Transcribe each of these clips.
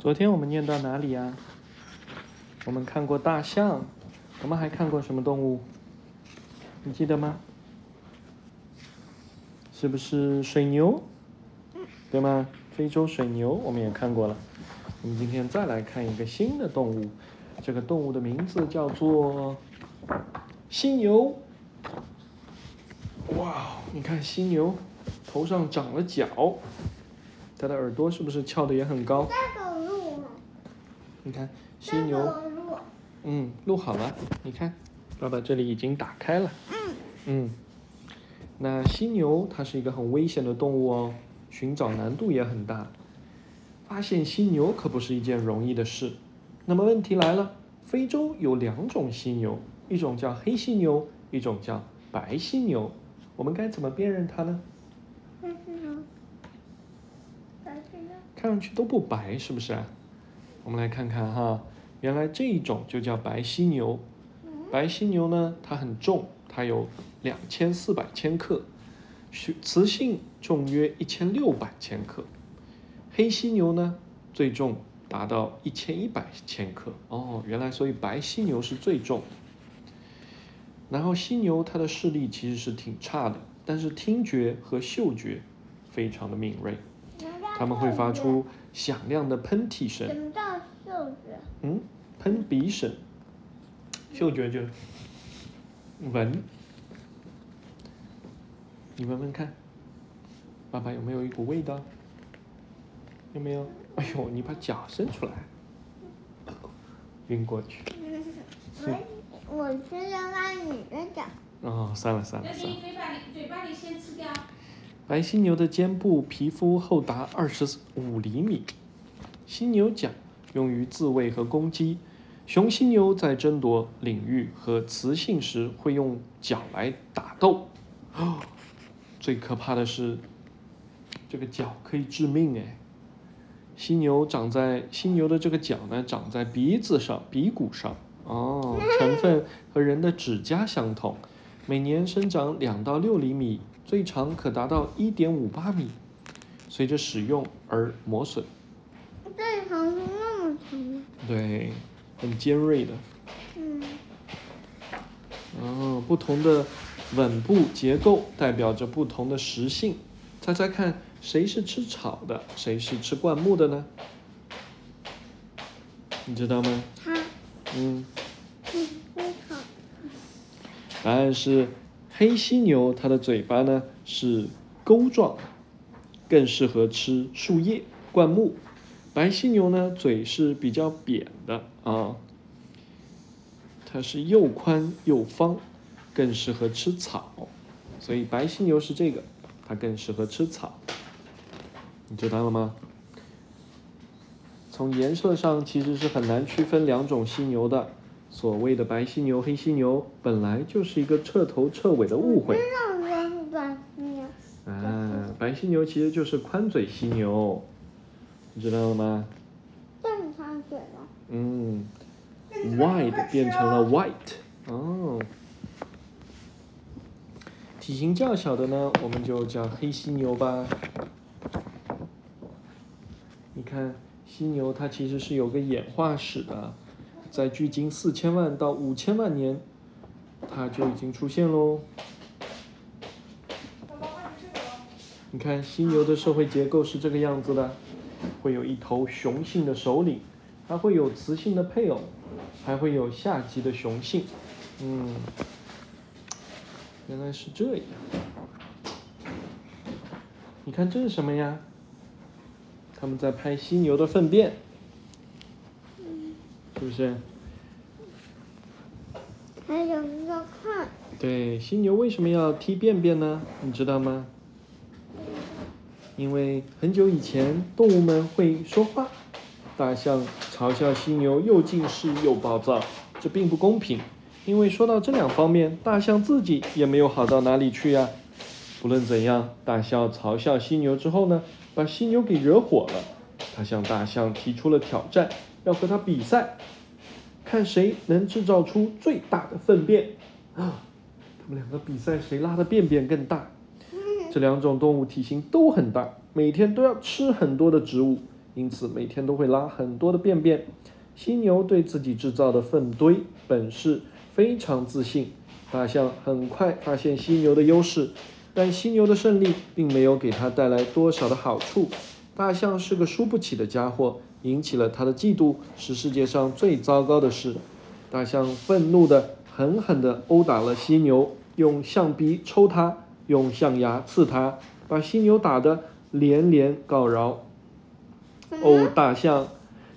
昨天我们念到哪里呀？我们看过大象，我们还看过什么动物？你记得吗？是不是水牛？对吗？非洲水牛我们也看过了。我们今天再来看一个新的动物，这个动物的名字叫做犀牛。哇，你看犀牛头上长了角，它的耳朵是不是翘的也很高？你看犀牛，嗯，录好了，你看，爸爸这里已经打开了。嗯。嗯，那犀牛它是一个很危险的动物哦，寻找难度也很大。发现犀牛可不是一件容易的事。那么问题来了，非洲有两种犀牛，一种叫黑犀牛，一种叫白犀牛。我们该怎么辨认它呢，看上去都不白，是不是啊？我们来看看哈，原来这一种就叫白犀牛。白犀牛呢，它很重，它有两千四百千克，雌雌性重约一千六百千克。黑犀牛呢，最重达到一千一百千克。哦，原来所以白犀牛是最重的。然后犀牛它的视力其实是挺差的，但是听觉和嗅觉非常的敏锐。它们会发出响亮的喷嚏声嗯，喷鼻声，嗅觉就闻，你闻闻看，爸爸有没有一股味道？有没有？哎呦，你把脚伸出来，晕过去。我我是要拉你的脚。哦，算了算了算了。你嘴巴里嘴巴里先吃掉。白犀牛的肩部皮肤厚达二十五厘米，犀牛角用于自卫和攻击。雄犀牛在争夺领域和雌性时会用角来打斗。哦，最可怕的是，这个角可以致命哎。犀牛长在犀牛的这个角呢，长在鼻子上、鼻骨上。哦，成分和人的指甲相同，每年生长两到六厘米，最长可达到一点五八米，随着使用而磨损。对，很尖锐的。嗯，哦，不同的吻部结构代表着不同的食性。猜猜看，谁是吃草的，谁是吃灌木的呢？你知道吗？它嗯，答案是黑犀牛，它的嘴巴呢是钩状，更适合吃树叶、灌木。白犀牛呢，嘴是比较扁的啊，它是又宽又方，更适合吃草。所以白犀牛是这个，它更适合吃草。你知道了吗？从颜色上其实是很难区分两种犀牛的。所谓的白犀牛、黑犀牛，本来就是一个彻头彻尾的误会。知道是短犀牛。啊，白犀牛其实就是宽嘴犀牛，你知道了吗？正常嘴了。嗯，wide 变成了 white，哦。体型较小的呢，我们就叫黑犀牛吧。你看，犀牛它其实是有个演化史的，在距今四千万到五千万年，它就已经出现喽。你看，犀牛的社会结构是这个样子的，会有一头雄性的首领，还会有雌性的配偶，还会有下级的雄性。嗯，原来是这样。你看这是什么呀？他们在拍犀牛的粪便，是不是？还有一个看，对，犀牛为什么要踢便便呢？你知道吗？因为很久以前，动物们会说话，大象嘲笑犀牛又近视又暴躁，这并不公平。因为说到这两方面，大象自己也没有好到哪里去呀。不论怎样，大象嘲笑犀牛之后呢，把犀牛给惹火了。他向大象提出了挑战，要和他比赛，看谁能制造出最大的粪便。啊，他们两个比赛谁拉的便便更大。这两种动物体型都很大，每天都要吃很多的植物，因此每天都会拉很多的便便。犀牛对自己制造的粪堆本事非常自信。大象很快发现犀牛的优势，但犀牛的胜利并没有给他带来多少的好处。大象是个输不起的家伙，引起了他的嫉妒，是世界上最糟糕的事。大象愤怒地、狠狠地殴打了犀牛，用象鼻抽它，用象牙刺他，把犀牛打得连连告饶。哦，大象！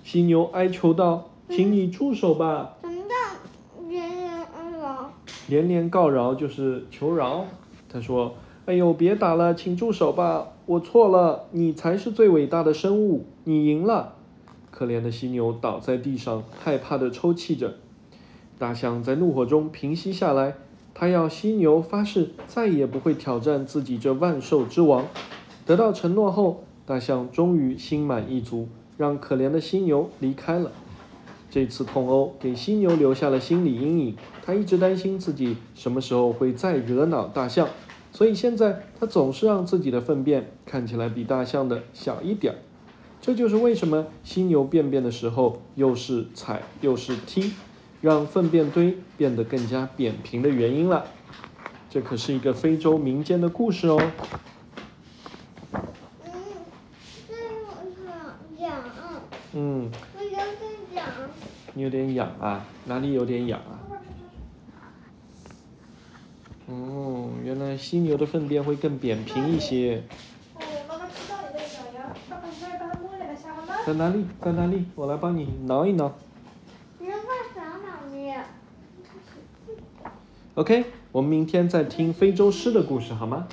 犀牛哀求道：“请你住手吧！”什么叫连连恩饶？连连告饶就是求饶。他说：“哎呦，别打了，请住手吧！我错了，你才是最伟大的生物，你赢了。”可怜的犀牛倒在地上，害怕地抽泣着。大象在怒火中平息下来，他要犀牛发誓再也不会挑战自己这万兽之王。得到承诺后，大象终于心满意足，让可怜的犀牛离开了。这次痛殴给犀牛留下了心理阴影，他一直担心自己什么时候会再惹恼大象，所以现在他总是让自己的粪便看起来比大象的小一点儿。这就是为什么犀牛便便的时候又是踩又是踢。让粪便堆变得更加扁平的原因了。这可是一个非洲民间的故事哦。嗯，这个痒，嗯，我有点痒。你有点痒啊？哪里有点痒啊？哦，原来犀牛的粪便会更扁平一些。哦，妈妈知道你在爸爸？在哪里？在哪里？我来帮你挠一挠。OK，我们明天再听非洲狮的故事好吗？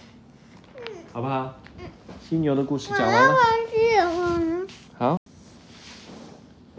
好不好？犀牛的故事讲完了。